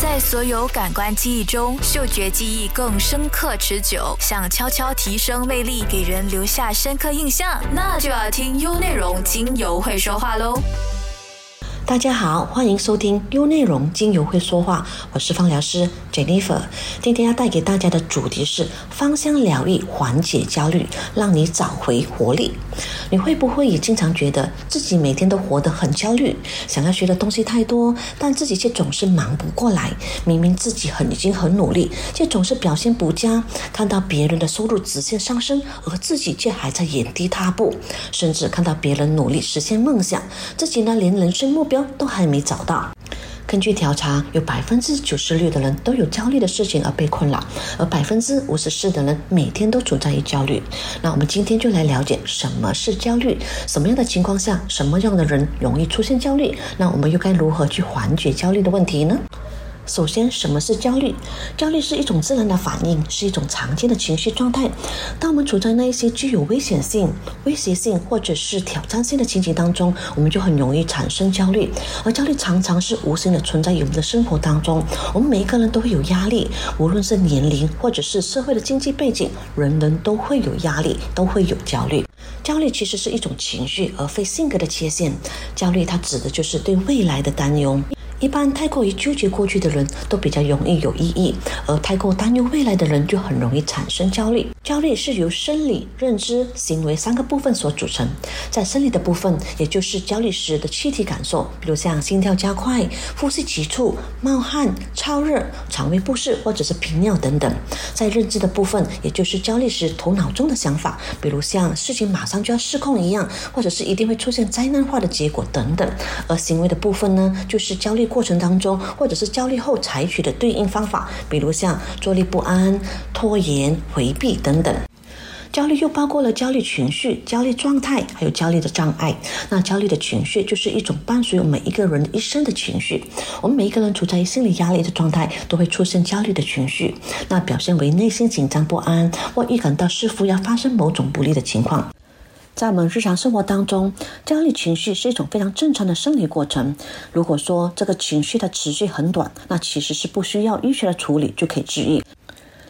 在所有感官记忆中，嗅觉记忆更深刻持久。想悄悄提升魅力，给人留下深刻印象，那就要听优内容精油会说话喽。大家好，欢迎收听优内容精油会说话，我是芳疗师 Jennifer。今天要带给大家的主题是芳香疗愈，缓解焦虑，让你找回活力。你会不会也经常觉得自己每天都活得很焦虑，想要学的东西太多，但自己却总是忙不过来？明明自己很已经很努力，却总是表现不佳。看到别人的收入直线上升，而自己却还在原地踏步，甚至看到别人努力实现梦想，自己呢连人生目标。都还没找到。根据调查，有百分之九十六的人都有焦虑的事情而被困扰，而百分之五十四的人每天都处在于焦虑。那我们今天就来了解什么是焦虑，什么样的情况下，什么样的人容易出现焦虑？那我们又该如何去缓解焦虑的问题呢？首先，什么是焦虑？焦虑是一种自然的反应，是一种常见的情绪状态。当我们处在那一些具有危险性、威胁性或者是挑战性的情景当中，我们就很容易产生焦虑。而焦虑常常是无形的存在于我们的生活当中。我们每一个人都会有压力，无论是年龄或者是社会的经济背景，人人都会有压力，都会有焦虑。焦虑其实是一种情绪，而非性格的缺陷。焦虑它指的就是对未来的担忧。一般太过于纠结过去的人都比较容易有异议，而太过担忧未来的人就很容易产生焦虑。焦虑是由生理、认知、行为三个部分所组成。在生理的部分，也就是焦虑时的躯体感受，比如像心跳加快、呼吸急促、冒汗、超热、肠胃不适或者是频尿等等。在认知的部分，也就是焦虑时头脑中的想法，比如像事情马上就要失控一样，或者是一定会出现灾难化的结果等等。而行为的部分呢，就是焦虑。过程当中，或者是焦虑后采取的对应方法，比如像坐立不安、拖延、回避等等。焦虑又包括了焦虑情绪、焦虑状态，还有焦虑的障碍。那焦虑的情绪就是一种伴随我们每一个人一生的情绪。我们每一个人处在心理压力的状态，都会出现焦虑的情绪。那表现为内心紧张不安，或预感到似乎要发生某种不利的情况。在我们日常生活当中，焦虑情绪是一种非常正常的生理过程。如果说这个情绪的持续很短，那其实是不需要医学的处理就可以治愈。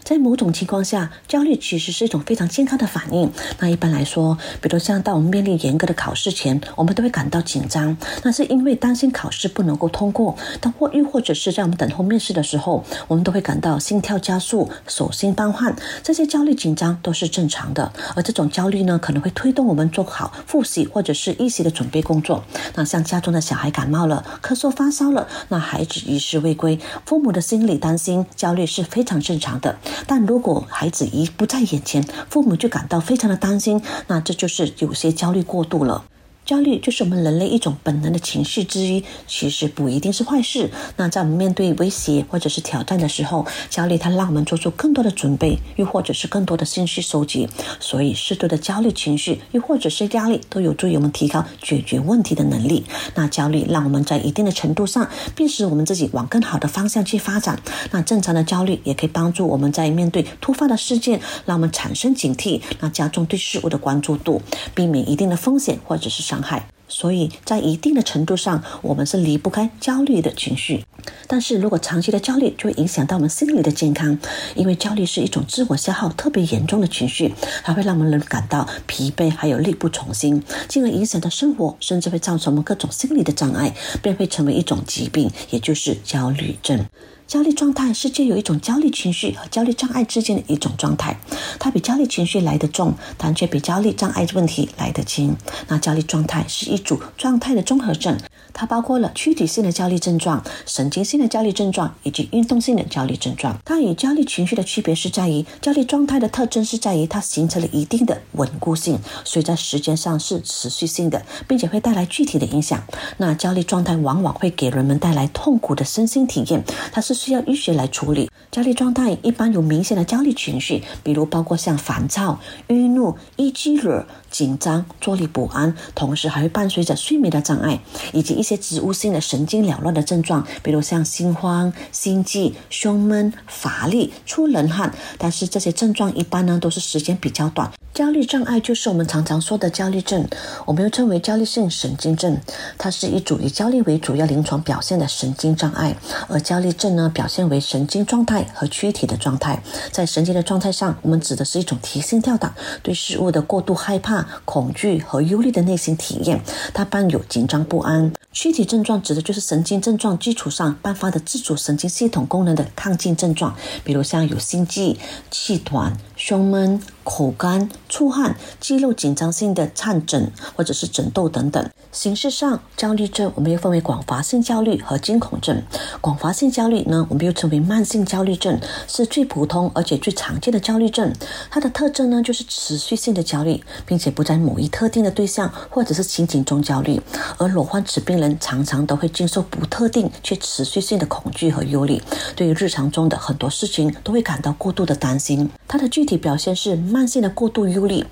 在某种情况下，焦虑其实是一种非常健康的反应。那一般来说，比如像到我们面临严格的考试前，我们都会感到紧张，那是因为担心考试不能够通过。但或又或者是在我们等候面试的时候，我们都会感到心跳加速、手心发汗。这些焦虑紧张都是正常的。而这种焦虑呢，可能会推动我们做好复习或者是一习的准备工作。那像家中的小孩感冒了、咳嗽、发烧了，那孩子一事未归，父母的心理担心、焦虑是非常正常的。但如果孩子一不在眼前，父母就感到非常的担心，那这就是有些焦虑过度了。焦虑就是我们人类一种本能的情绪之一，其实不一定是坏事。那在我们面对威胁或者是挑战的时候，焦虑它让我们做出更多的准备，又或者是更多的信息收集。所以，适度的焦虑情绪，又或者是压力，都有助于我们提高解决问题的能力。那焦虑让我们在一定的程度上，并使我们自己往更好的方向去发展。那正常的焦虑也可以帮助我们在面对突发的事件，让我们产生警惕，那加重对事物的关注度，避免一定的风险或者是伤。伤害，所以在一定的程度上，我们是离不开焦虑的情绪。但是如果长期的焦虑，就会影响到我们心理的健康，因为焦虑是一种自我消耗特别严重的情绪，还会让我们人感到疲惫，还有力不从心，进而影响到生活，甚至会造成我们各种心理的障碍，便会成为一种疾病，也就是焦虑症。焦虑状态是介有一种焦虑情绪和焦虑障碍之间的一种状态，它比焦虑情绪来得重，但却比焦虑障碍问题来得轻。那焦虑状态是一组状态的综合症，它包括了躯体性的焦虑症状、神经性的焦虑症状以及运动性的焦虑症状。它与焦虑情绪的区别是在于，焦虑状态的特征是在于它形成了一定的稳固性，所以在时间上是持续性的，并且会带来具体的影响。那焦虑状态往往会给人们带来痛苦的身心体验，它是。需要医学来处理。焦虑状态一般有明显的焦虑情绪，比如包括像烦躁、郁怒、易激惹、紧张、坐立不安，同时还会伴随着睡眠的障碍，以及一些植物性的神经缭乱的症状，比如像心慌、心悸、胸闷、乏力、出冷汗。但是这些症状一般呢都是时间比较短。焦虑障碍就是我们常常说的焦虑症，我们又称为焦虑性神经症。它是一组以焦虑为主要临床表现的神经障碍，而焦虑症呢表现为神经状态和躯体的状态。在神经的状态上，我们指的是一种提心吊胆、对事物的过度害怕、恐惧和忧虑的内心体验，它伴有紧张不安。躯体症状指的就是神经症状基础上颁发的自主神经系统功能的亢进症状，比如像有心悸、气短、胸闷。口干、出汗、肌肉紧张性的颤疹或者是疹痘等等。形式上，焦虑症我们又分为广发性焦虑和惊恐症。广发性焦虑呢，我们又称为慢性焦虑症，是最普通而且最常见的焦虑症。它的特征呢，就是持续性的焦虑，并且不在某一特定的对象或者是情景中焦虑。而裸患此病人常常都会经受不特定却持续性的恐惧和忧虑，对于日常中的很多事情都会感到过度的担心。它的具体表现是。慢性的过度忧虑，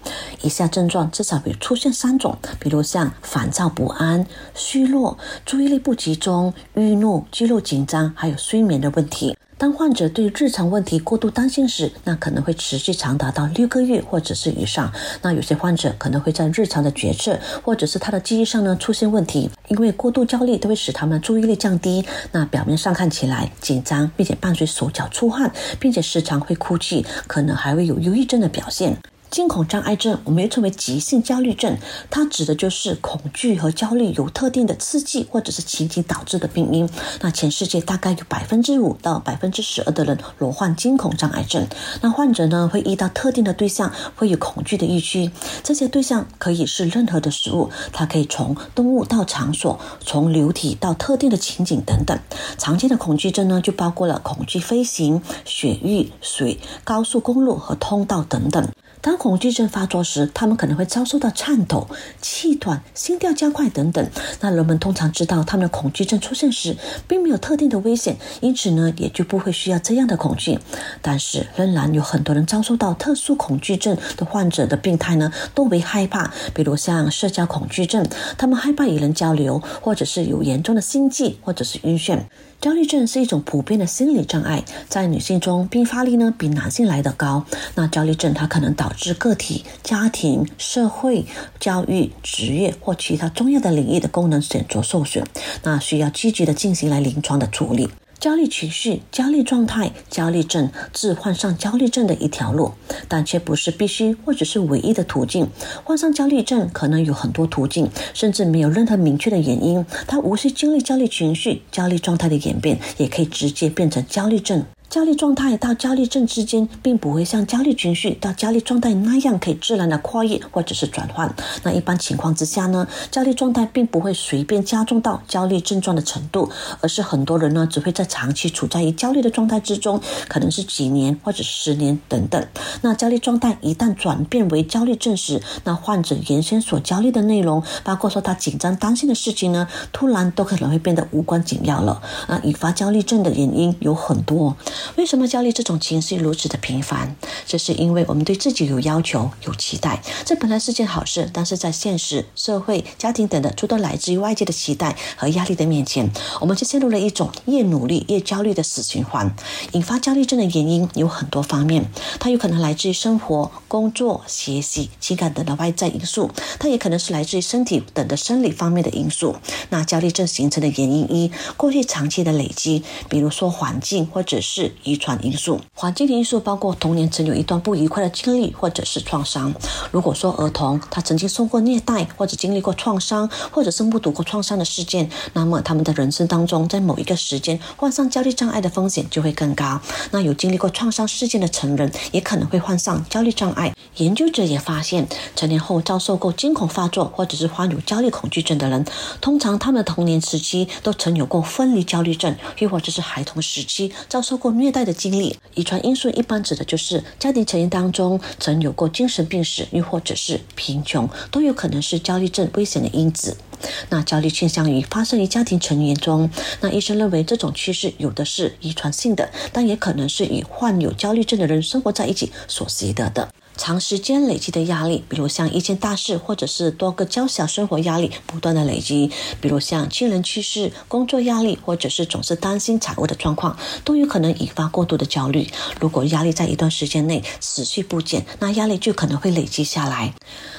以下症状至少会出现三种，比如像烦躁不安、虚弱、注意力不集中、易怒、肌肉紧张，还有睡眠的问题。当患者对日常问题过度担心时，那可能会持续长达到六个月或者是以上。那有些患者可能会在日常的决策或者是他的记忆上呢出现问题，因为过度焦虑都会使他们注意力降低。那表面上看起来紧张，并且伴随手脚出汗，并且时常会哭泣，可能还会有忧郁症的表现。惊恐障碍症，我们又称为急性焦虑症，它指的就是恐惧和焦虑有特定的刺激或者是情景导致的病因。那全世界大概有百分之五到百分之十二的人罹患惊恐障碍症。那患者呢会遇到特定的对象，会有恐惧的预期。这些对象可以是任何的食物，它可以从动物到场所，从流体到特定的情景等等。常见的恐惧症呢就包括了恐惧飞行、雪域、水、高速公路和通道等等。当恐惧症发作时，他们可能会遭受到颤抖、气短、心跳加快等等。那人们通常知道他们的恐惧症出现时，并没有特定的危险，因此呢，也就不会需要这样的恐惧。但是，仍然有很多人遭受到特殊恐惧症的患者的病态呢，都为害怕，比如像社交恐惧症，他们害怕与人交流，或者是有严重的心悸，或者是晕眩。焦虑症是一种普遍的心理障碍，在女性中并发率呢比男性来得高。那焦虑症它可能导导致个体、家庭、社会、教育、职业或其他重要的领域的功能显著受损，那需要积极的进行来临床的处理。焦虑情绪、焦虑状态、焦虑症是患上焦虑症的一条路，但却不是必须或者是唯一的途径。患上焦虑症可能有很多途径，甚至没有任何明确的原因。他无需经历焦虑情绪、焦虑状态的演变，也可以直接变成焦虑症。焦虑状态到焦虑症之间，并不会像焦虑情绪到焦虑状态那样可以自然的跨越或者是转换。那一般情况之下呢，焦虑状态并不会随便加重到焦虑症状的程度，而是很多人呢只会在长期处在于焦虑的状态之中，可能是几年或者十年等等。那焦虑状态一旦转变为焦虑症时，那患者原先所焦虑的内容，包括说他紧张担心的事情呢，突然都可能会变得无关紧要了。那引发焦虑症的原因有很多。为什么焦虑这种情绪如此的频繁？这是因为我们对自己有要求、有期待，这本来是件好事。但是在现实、社会、家庭等的诸多来自于外界的期待和压力的面前，我们就陷入了一种越努力越焦虑的死循环。引发焦虑症的原因有很多方面，它有可能来自于生活、工作、学习、情感等的外在因素，它也可能是来自于身体等的生理方面的因素。那焦虑症形成的原因一，过去长期的累积，比如说环境或者是。遗传因素，环境的因素包括童年曾有一段不愉快的经历或者是创伤。如果说儿童他曾经受过虐待，或者经历过创伤，或者是目睹过创伤的事件，那么他们的人生当中，在某一个时间患上焦虑障碍的风险就会更高。那有经历过创伤事件的成人，也可能会患上焦虑障碍。研究者也发现，成年后遭受过惊恐发作或者是患有焦虑恐惧症的人，通常他们的童年时期都曾有过分离焦虑症，又或者是孩童时期遭受过虐。待的经历，遗传因素一般指的就是家庭成员当中曾有过精神病史，又或者是贫穷，都有可能是焦虑症危险的因子。那焦虑倾向于发生于家庭成员中。那医生认为这种趋势有的是遗传性的，但也可能是与患有焦虑症的人生活在一起所习得的。长时间累积的压力，比如像一件大事，或者是多个较小生活压力不断的累积，比如像亲人去世、工作压力，或者是总是担心财务的状况，都有可能引发过度的焦虑。如果压力在一段时间内持续不减，那压力就可能会累积下来。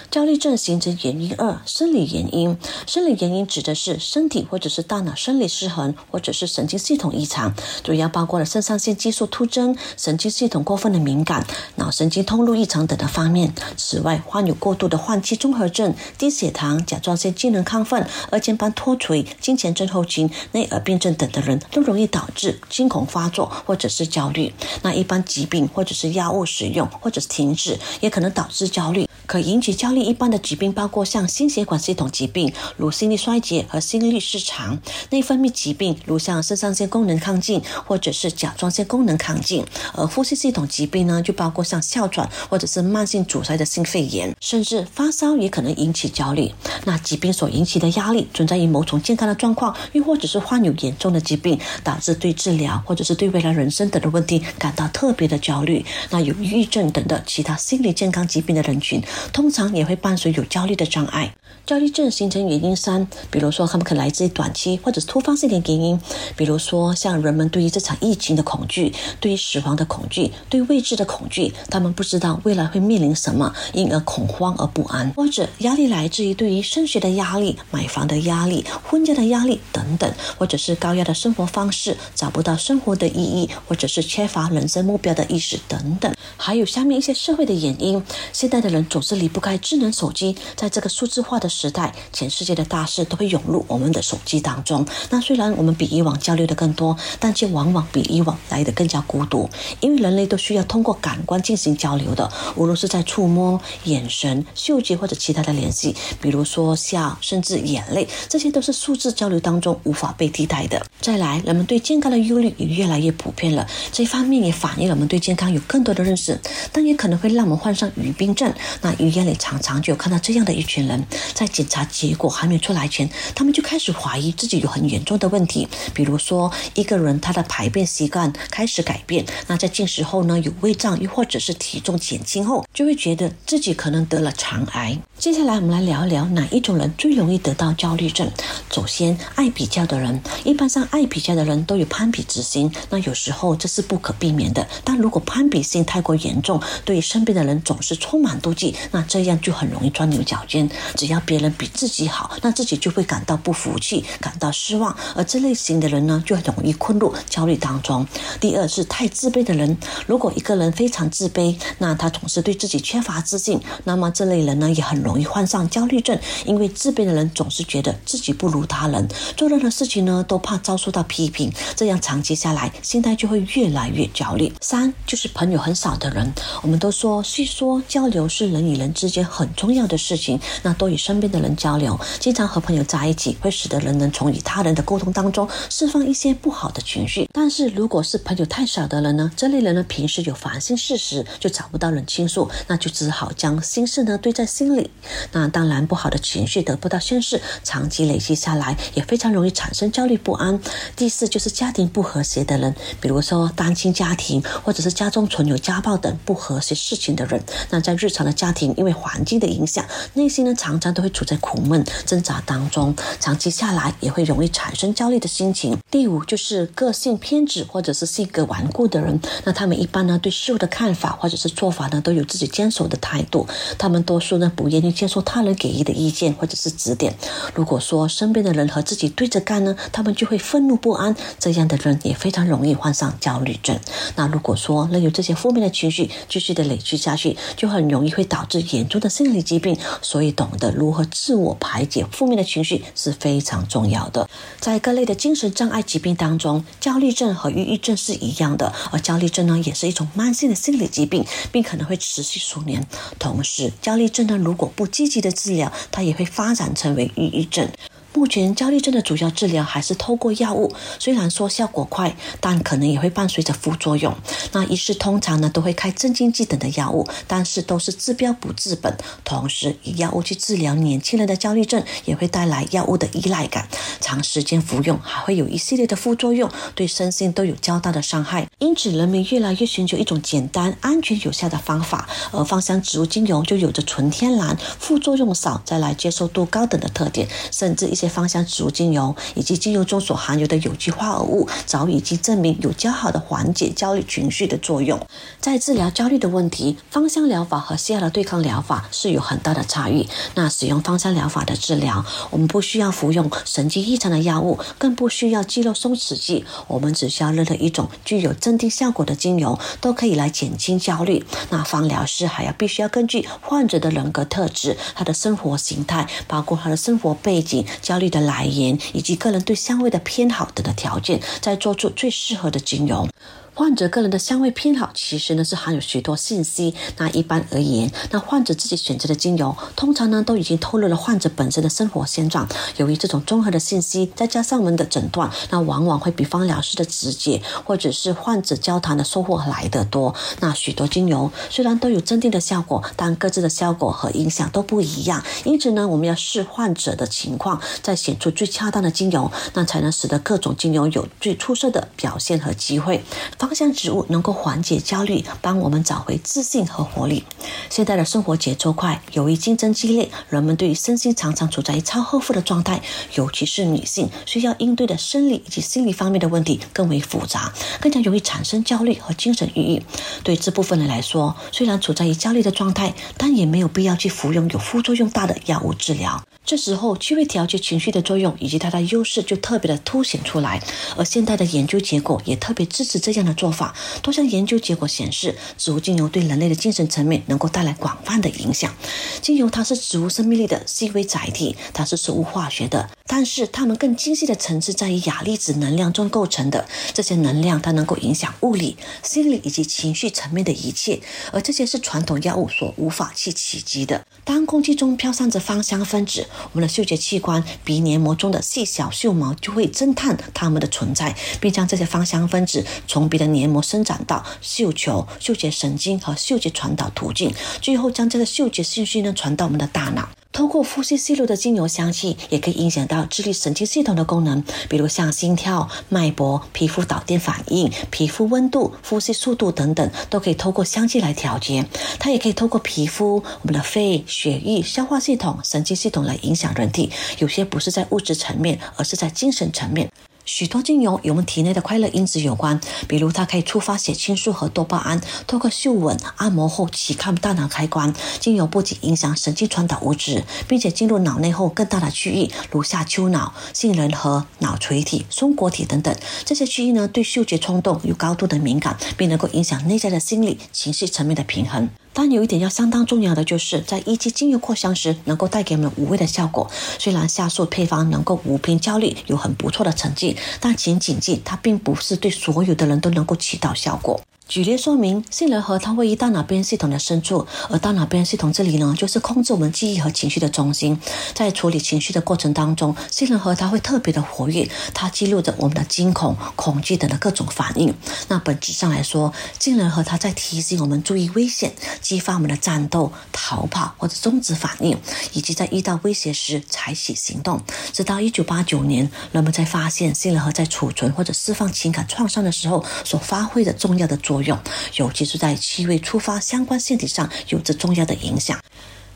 焦虑症形成原因二：生理原因。生理原因指的是身体或者是大脑生理失衡，或者是神经系统异常，主要包括了肾上腺激素突增、神经系统过分的敏感、脑神经通路异常等的方面。此外，患有过度的换气综合症、低血糖、甲状腺机能亢奋、二尖瓣脱垂、金钱症候群、内耳病症等的人都容易导致惊恐发作或者是焦虑。那一般疾病或者是药物使用或者是停止，也可能导致焦虑。可引起焦虑一般的疾病包括像心血管系统疾病，如心力衰竭和心律失常；内分泌疾病，如像肾上腺功能亢进或者是甲状腺功能亢进；而呼吸系统疾病呢，就包括像哮喘或者是慢性阻塞的心肺炎，甚至发烧也可能引起焦虑。那疾病所引起的压力，存在于某种健康的状况，又或者是患有严重的疾病，导致对治疗或者是对未来人生等的问题感到特别的焦虑。那有抑郁症等的其他心理健康疾病的人群。通常也会伴随有焦虑的障碍。焦虑症形成原因三，比如说他们可来自于短期或者是突发性的原因，比如说像人们对于这场疫情的恐惧，对于死亡的恐惧，对未知的恐惧，他们不知道未来会面临什么，因而恐慌而不安，或者压力来自于对于升学的压力、买房的压力、婚嫁的压力等等，或者是高压的生活方式，找不到生活的意义，或者是缺乏人生目标的意识等等，还有下面一些社会的原因，现在的人总是离不开智能手机，在这个数字化的。时代，全世界的大事都会涌入我们的手机当中。那虽然我们比以往交流的更多，但却往往比以往来的更加孤独。因为人类都需要通过感官进行交流的，无论是在触摸、眼神、嗅觉或者其他的联系，比如说笑，甚至眼泪，这些都是数字交流当中无法被替代的。再来，人们对健康的忧虑也越来越普遍了，这一方面也反映了我们对健康有更多的认识，但也可能会让我们患上语病症。那医院里常常就有看到这样的一群人，在检查结果还没出来前，他们就开始怀疑自己有很严重的问题。比如说，一个人他的排便习惯开始改变，那在进食后呢有胃胀，又或者是体重减轻后，就会觉得自己可能得了肠癌。接下来我们来聊一聊哪一种人最容易得到焦虑症。首先，爱比较的人，一般上爱比较的人都有攀比之心，那有时候这是不可避免的。但如果攀比心太过严重，对身边的人总是充满妒忌，那这样就很容易钻牛角尖。只要别人比自己好，那自己就会感到不服气，感到失望。而这类型的人呢，就很容易困入焦虑当中。第二是太自卑的人，如果一个人非常自卑，那他总是对自己缺乏自信，那么这类人呢，也很容易患上焦虑症。因为自卑的人总是觉得自己不如他人，做任何事情呢，都怕遭受到批评，这样长期下来，心态就会越来越焦虑。三就是朋友很少的人，我们都说，虽说交流是人与人之间很重要的事情，那多与身边的人交流，经常和朋友在一起，会使得人能从与他人的沟通当中释放一些不好的情绪。但是如果是朋友太少的人呢？这类人呢，平时有烦心事时就找不到人倾诉，那就只好将心事呢堆在心里。那当然，不好的情绪得不到宣泄，长期累积下来，也非常容易产生焦虑不安。第四就是家庭不和谐的人，比如说单亲家庭，或者是家中存有家暴等不和谐事情的人。那在日常的家庭，因为环境的影响，内心呢常常都会处在苦闷挣扎当中，长期下来也会容易产生焦虑的心情。第五就是个性偏执或者是性格顽固的人，那他们一般呢对事物的看法或者是做法呢都有自己坚守的态度，他们多数呢不愿意接受他人给予的意见或者是指点。如果说身边的人和自己对着干呢，他们就会愤怒不安，这样的人也非常容易患上焦虑症。那如果说任由这些负面的情绪继续的累积下去，就很容易会导致严重的心理疾病。所以懂得如何自我排解负面的情绪是非常重要的。在各类的精神障碍疾病当中，焦虑症和抑郁症是一样的，而焦虑症呢也是一种慢性的心理疾病，并可能会持续数年。同时，焦虑症呢如果不积极的治疗，它也会发展成为抑郁症。目前焦虑症的主要治疗还是透过药物，虽然说效果快，但可能也会伴随着副作用。那医师通常呢都会开镇静剂等的药物，但是都是治标不治本。同时以药物去治疗年轻人的焦虑症，也会带来药物的依赖感，长时间服用还会有一系列的副作用，对身心都有较大的伤害。因此，人们越来越寻求一种简单、安全、有效的方法，而芳香植物精油就有着纯天然、副作用少、再来接受度高等的特点。甚至一些芳香植物精油以及精油中所含有的有机化合物，早已经证明有较好的缓解焦虑情绪的作用。在治疗焦虑的问题，芳香疗法和西药的对抗疗法是有很大的差异。那使用芳香疗法的治疗，我们不需要服用神经异常的药物，更不需要肌肉松弛剂，我们只需要任何一种具有镇定效果的精油，都可以来减轻焦虑。那芳疗师还要必须要根据患者的人格特质、他的生活形态，包括他的生活背景、焦虑的来源以及个人对香味的偏好等的条件，再做出最适合的精油。患者个人的香味偏好其实呢是含有许多信息。那一般而言，那患者自己选择的精油，通常呢都已经透露了患者本身的生活现状。由于这种综合的信息，再加上我们的诊断，那往往会比方疗师的直接或者是患者交谈的收获来得多。那许多精油虽然都有镇定的效果，但各自的效果和影响都不一样。因此呢，我们要视患者的情况，再选出最恰当的精油，那才能使得各种精油有最出色的表现和机会。芳香植物能够缓解焦虑，帮我们找回自信和活力。现在的生活节奏快，由于竞争激烈，人们对于身心常常处在超负荷的状态，尤其是女性，需要应对的生理以及心理方面的问题更为复杂，更加容易产生焦虑和精神抑郁。对这部分人来说，虽然处在于焦虑的状态，但也没有必要去服用有副作用大的药物治疗。这时候，气味调节情绪的作用以及它的优势就特别的凸显出来。而现代的研究结果也特别支持这样的做法。多项研究结果显示，植物精油对人类的精神层面能够带来广泛的影响。精油它是植物生命力的细微载体，它是生物化学的，但是它们更精细的层次在于亚粒子能量中构成的。这些能量它能够影响物理、心理以及情绪层面的一切，而这些是传统药物所无法去企及的。当空气中飘散着芳香分子。我们的嗅觉器官鼻黏膜中的细小嗅毛就会侦探它们的存在，并将这些芳香分子从鼻的黏膜伸展到嗅球、嗅觉神经和嗅觉传导途径，最后将这个嗅觉信息呢传到我们的大脑。通过呼吸吸入的精油香气，也可以影响到智力神经系统的功能，比如像心跳、脉搏、皮肤导电反应、皮肤温度、呼吸速度等等，都可以透过香气来调节。它也可以透过皮肤、我们的肺、血液、消化系统、神经系统来影响人体。有些不是在物质层面，而是在精神层面。许多精油与我们体内的快乐因子有关，比如它可以触发血清素和多巴胺，透过嗅闻、按摩后启开大脑开关。精油不仅影响神经传导物质，并且进入脑内后更大的区域，如下丘脑、杏仁核、脑垂体、松果体等等。这些区域呢，对嗅觉冲动有高度的敏感，并能够影响内在的心理、情绪层面的平衡。但有一点要相当重要的，就是在一级精油扩香时，能够带给我们无味的效果。虽然下述配方能够抚平焦虑，有很不错的成绩，但请谨记，它并不是对所有的人都能够起到效果。举例说明，杏仁核它位于大脑边缘系统的深处，而大脑边缘系统这里呢，就是控制我们记忆和情绪的中心。在处理情绪的过程当中，杏仁核它会特别的活跃，它记录着我们的惊恐、恐惧等的各种反应。那本质上来说，杏仁核它在提醒我们注意危险，激发我们的战斗、逃跑或者终止反应，以及在遇到威胁时采取行动。直到一九八九年，人们才发现杏仁核在储存或者释放情感创伤的时候所发挥的重要的作用。作用，尤其是在气味触发相关腺体上有着重要的影响。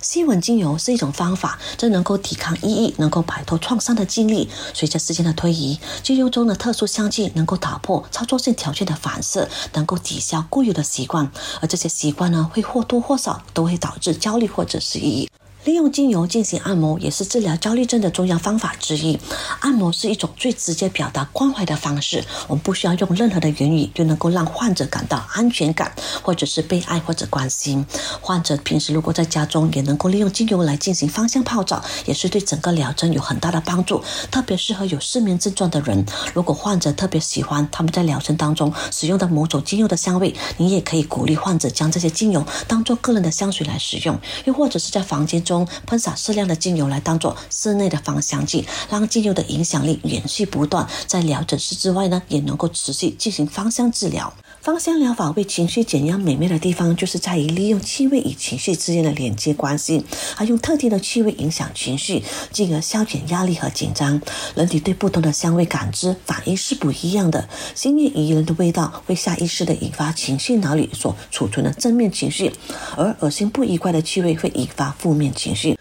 吸吻精油是一种方法，这能够抵抗抑郁，能够摆脱创伤的经历。随着时间的推移，精油中的特殊香气能够打破操作性条件的反射，能够抵消固有的习惯，而这些习惯呢，会或多或少都会导致焦虑或者是抑郁。利用精油进行按摩也是治疗焦虑症的重要方法之一。按摩是一种最直接表达关怀的方式，我们不需要用任何的言语就能够让患者感到安全感，或者是被爱或者关心。患者平时如果在家中也能够利用精油来进行芳香泡澡，也是对整个疗程有很大的帮助。特别适合有失眠症状的人。如果患者特别喜欢他们在疗程当中使用的某种精油的香味，你也可以鼓励患者将这些精油当做个人的香水来使用，又或者是在房间。中喷洒适量的精油来当做室内的芳香剂，让精油的影响力延续不断。在疗诊室之外呢，也能够持续进行芳香治疗。芳香疗法为情绪减压美妙的地方，就是在于利用气味与情绪之间的连接关系，还用特定的气味影响情绪，进而消减压力和紧张。人体对不同的香味感知反应是不一样的，心悦宜人的味道会下意识地引发情绪脑里所储存的正面情绪，而恶心不愉快的气味会引发负面情绪。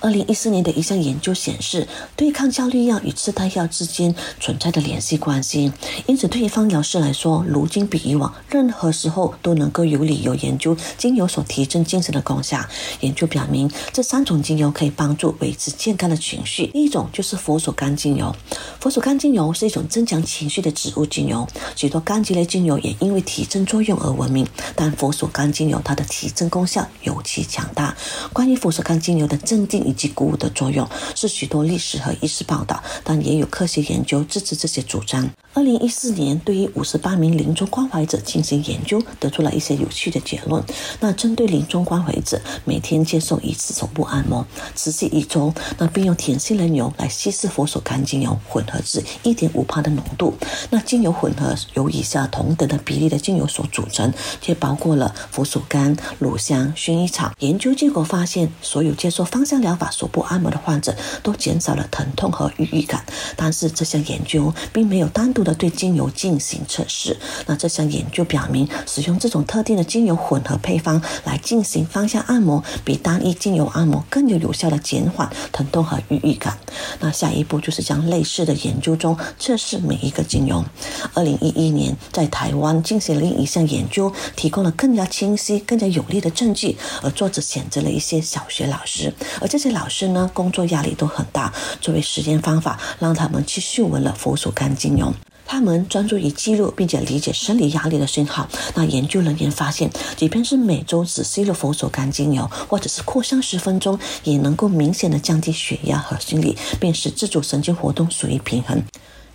二零一四年的一项研究显示，对抗焦虑药与痴呆药之间存在的联系关系。因此，对于芳疗师来说，如今比以往任何时候都能够有理由研究精油所提振精神的功效。研究表明，这三种精油可以帮助维持健康的情绪。第一种就是佛手柑精油。佛手柑精油是一种增强情绪的植物精油，许多柑橘类精油也因为提振作用而闻名，但佛手柑精油它的提振功效尤其强大。关于佛手柑精油的镇定以及鼓舞的作用，是许多历史和医师报道，但也有科学研究支持这些主张。二零一四年，对于五十八名临终关怀者进行研究，得出了一些有趣的结论。那针对临终关怀者，每天接受一次手部按摩，持续一周，那并用甜杏仁油来稀释佛手柑精油，混合至一点五帕的浓度。那精油混合由以下同等的比例的精油所组成，却包括了佛手柑、乳香、薰衣草。研究结果发现，所有接受芳香疗法手部按摩的患者都减少了疼痛和抑郁感。但是这项研究并没有单独的对精油进行测试。那这项研究表明，使用这种特定的精油混合配方来进行芳香按摩，比单一精油按摩更有有效的减缓疼痛和愉悦感。那下一步就是将类似的研究中测试每一个精油。二零一一年，在台湾进行了一项研究，提供了更加清晰、更加有力的证据。而作者选择了一些小学老师，而这些老师呢，工作压力都很大。作为实验方法，让他们去嗅闻了佛手柑精油。他们专注于记录并且理解生理压力的讯号。那研究人员发现，即便是每周只吸入佛手柑精油，或者是扩香十分钟，也能够明显的降低血压和心率，并使自主神经活动属于平衡。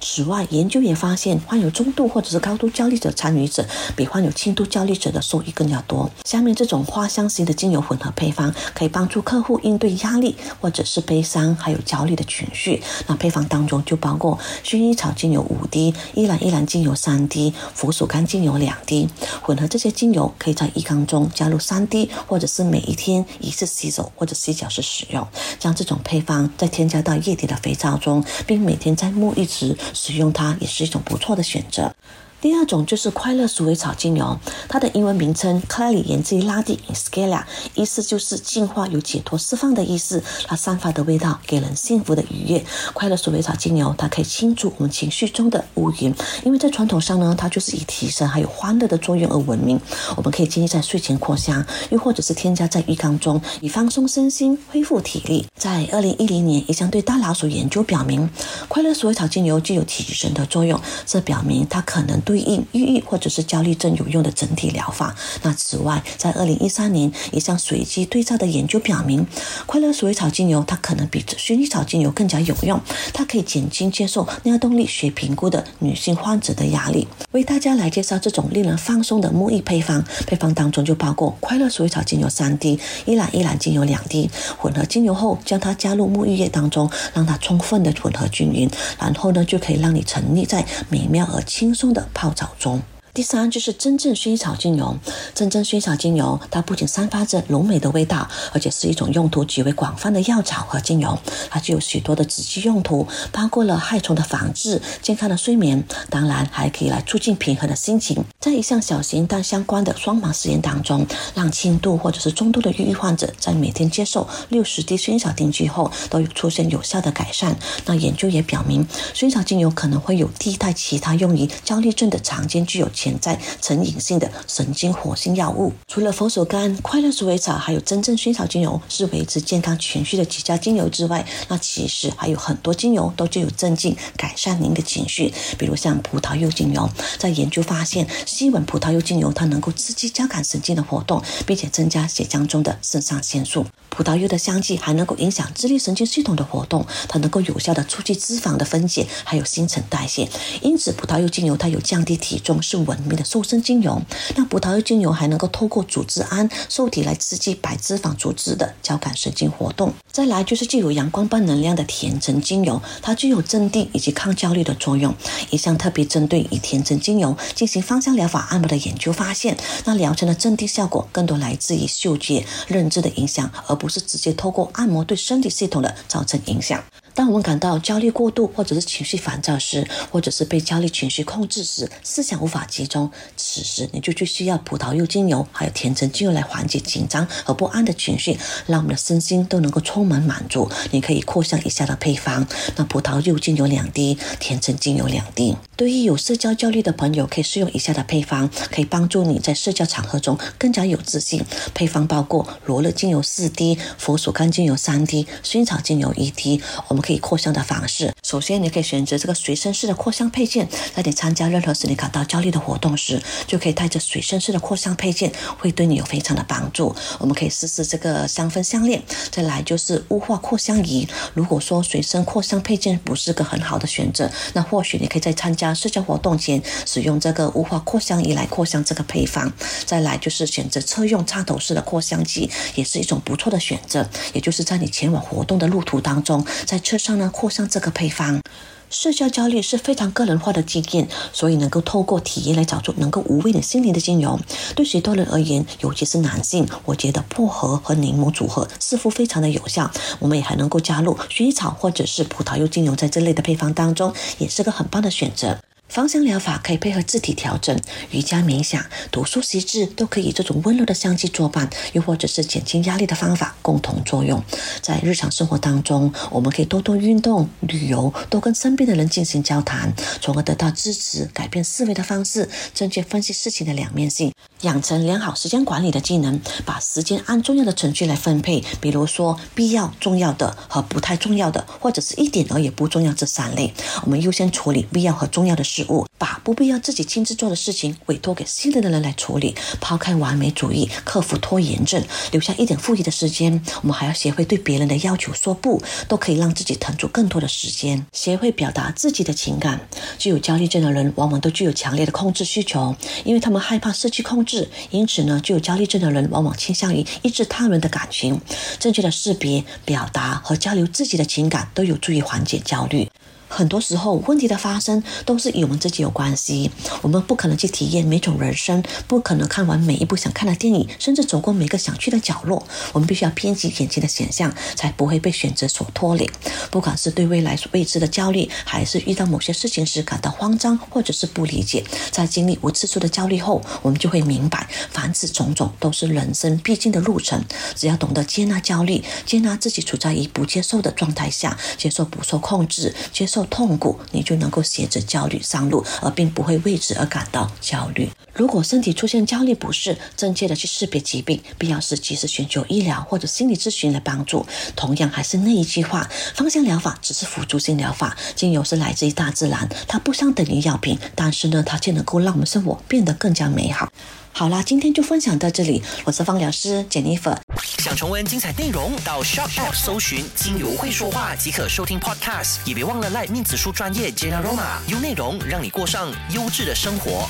此外，研究也发现，患有中度或者是高度焦虑者参与者，比患有轻度焦虑者的受益更加多。下面这种花香型的精油混合配方，可以帮助客户应对压力或者是悲伤还有焦虑的情绪。那配方当中就包括薰衣草精油五滴，依兰依兰精油三滴，佛手柑精油两滴。混合这些精油，可以在浴缸中加入三滴，或者是每一天一次洗手或者洗脚时使用。将这种配方再添加到液体的肥皂中，并每天在沐浴时。使用它也是一种不错的选择。第二种就是快乐鼠尾草精油，它的英文名称 Clary 源自于拉丁 Scala，意思就是净化、有解脱、释放的意思。它散发的味道给人幸福的愉悦。快乐鼠尾草精油，它可以清除我们情绪中的乌云，因为在传统上呢，它就是以提升还有欢乐的作用而闻名。我们可以建议在睡前扩香，又或者是添加在浴缸中，以放松身心、恢复体力。在二零一零年，一项对大老鼠研究表明，快乐鼠尾草精油具有提神的作用，这表明它可能。对应抑郁或者是焦虑症有用的整体疗法。那此外，在二零一三年，一项随机对照的研究表明，快乐鼠尾草精油它可能比薰衣草精油更加有用。它可以减轻接受尿动力学评估的女性患者的压力。为大家来介绍这种令人放松的沐浴配方。配方当中就包括快乐鼠尾草精油三滴，依兰依兰精油两滴。混合精油后，将它加入沐浴液当中，让它充分的混合均匀。然后呢，就可以让你沉溺在美妙而轻松的。泡澡中。第三就是真正薰衣草精油。真正薰衣草精油，它不仅散发着柔美的味道，而且是一种用途极为广泛的药草和精油。它具有许多的实际用途，包括了害虫的防治、健康的睡眠，当然还可以来促进平和的心情。在一项小型但相关的双盲实验当中，让轻度或者是中度的抑郁患者在每天接受六十滴薰衣草定剂后，都有出现有效的改善。那研究也表明，薰衣草精油可能会有替代其他用于焦虑症的常见具有。潜在成瘾性的神经活性药物，除了佛手柑、快乐鼠尾草，还有真正薰衣草精油是维持健康情绪的几家精油之外，那其实还有很多精油都具有镇静、改善您的情绪。比如像葡萄柚精油，在研究发现，吸闻葡萄柚精油它能够刺激交感神经的活动，并且增加血浆中的肾上腺素。葡萄柚的香气还能够影响自律神经系统的活动，它能够有效的促进脂肪的分解，还有新陈代谢。因此，葡萄柚精油它有降低体重，是稳定的瘦身精油。那葡萄柚精油还能够透过组织胺受体来刺激白脂肪组织的交感神经活动。再来就是具有阳光般能量的甜橙精油，它具有镇定以及抗焦虑的作用。一项特别针对以甜橙精油进行芳香疗法按摩的研究发现，那疗程的镇定效果更多来自于嗅觉、认知的影响，而不是直接透过按摩对身体系统的造成影响。当我们感到焦虑过度，或者是情绪烦躁时，或者是被焦虑情绪控制时，思想无法集中，此时你就去需要葡萄柚精油，还有甜橙精油来缓解紧张和不安的情绪，让我们的身心都能够充满满足。你可以扩香以下的配方：那葡萄柚精油两滴，甜橙精油两滴。对于有社交焦虑的朋友，可以试用以下的配方，可以帮助你在社交场合中更加有自信。配方包括罗勒精油四滴，佛手柑精油三滴，薰衣草精油一滴。我们可以扩香的方式，首先你可以选择这个随身式的扩香配件，在你参加任何使你感到焦虑的活动时，就可以带着随身式的扩香配件，会对你有非常的帮助。我们可以试试这个香氛项链，再来就是雾化扩香仪。如果说随身扩香配件不是个很好的选择，那或许你可以在参加社交活动前使用这个雾化扩香仪来扩香这个配方。再来就是选择车用插头式的扩香机，也是一种不错的选择。也就是在你前往活动的路途当中，在车上呢扩香这个配方。社交焦虑是非常个人化的经验，所以能够透过体验来找出能够无味的心灵的精油。对许多人而言，尤其是男性，我觉得薄荷和柠檬组合似乎非常的有效。我们也还能够加入薰衣草或者是葡萄柚精油在这类的配方当中，也是个很棒的选择。芳香疗法可以配合自体调整、瑜伽冥想、读书习字，都可以这种温柔的香气作伴，又或者是减轻压力的方法共同作用。在日常生活当中，我们可以多多运动、旅游，多跟身边的人进行交谈，从而得到支持，改变思维的方式，正确分析事情的两面性，养成良好时间管理的技能，把时间按重要的程序来分配，比如说必要、重要的和不太重要的，或者是一点而也不重要这三类，我们优先处理必要和重要的事。把不必要自己亲自做的事情委托给信任的人来处理，抛开完美主义，克服拖延症，留下一点富裕的时间。我们还要学会对别人的要求说不，都可以让自己腾出更多的时间。学会表达自己的情感。具有焦虑症的人往往都具有强烈的控制需求，因为他们害怕失去控制。因此呢，具有焦虑症的人往往倾向于抑制他人的感情。正确的识别、表达和交流自己的情感，都有助于缓解焦虑。很多时候，问题的发生都是与我们自己有关系。我们不可能去体验每种人生，不可能看完每一部想看的电影，甚至走过每个想去的角落。我们必须要编辑眼前的选项，才不会被选择所拖累。不管是对未来未知的焦虑，还是遇到某些事情时感到慌张，或者是不理解，在经历无次数的焦虑后，我们就会明白，凡此种种都是人生必经的路程。只要懂得接纳焦虑，接纳自己处在于不接受的状态下，接受不受控制，接受。痛苦，你就能够携着焦虑上路，而并不会为此而感到焦虑。如果身体出现焦虑不适，正确的去识别疾病，必要时及时寻求医疗或者心理咨询的帮助。同样，还是那一句话，芳香疗法只是辅助性疗法，精油是来自于大自然，它不相等于药品，但是呢，它却能够让我们生活变得更加美好。好啦，今天就分享到这里，我是芳疗师简丽粉。想重温精彩内容，到 Shop App 搜寻“精油会说话”即可收听 Podcast，也别忘了赖面子书专业 Jenna Roma，用内容让你过上优质的生活。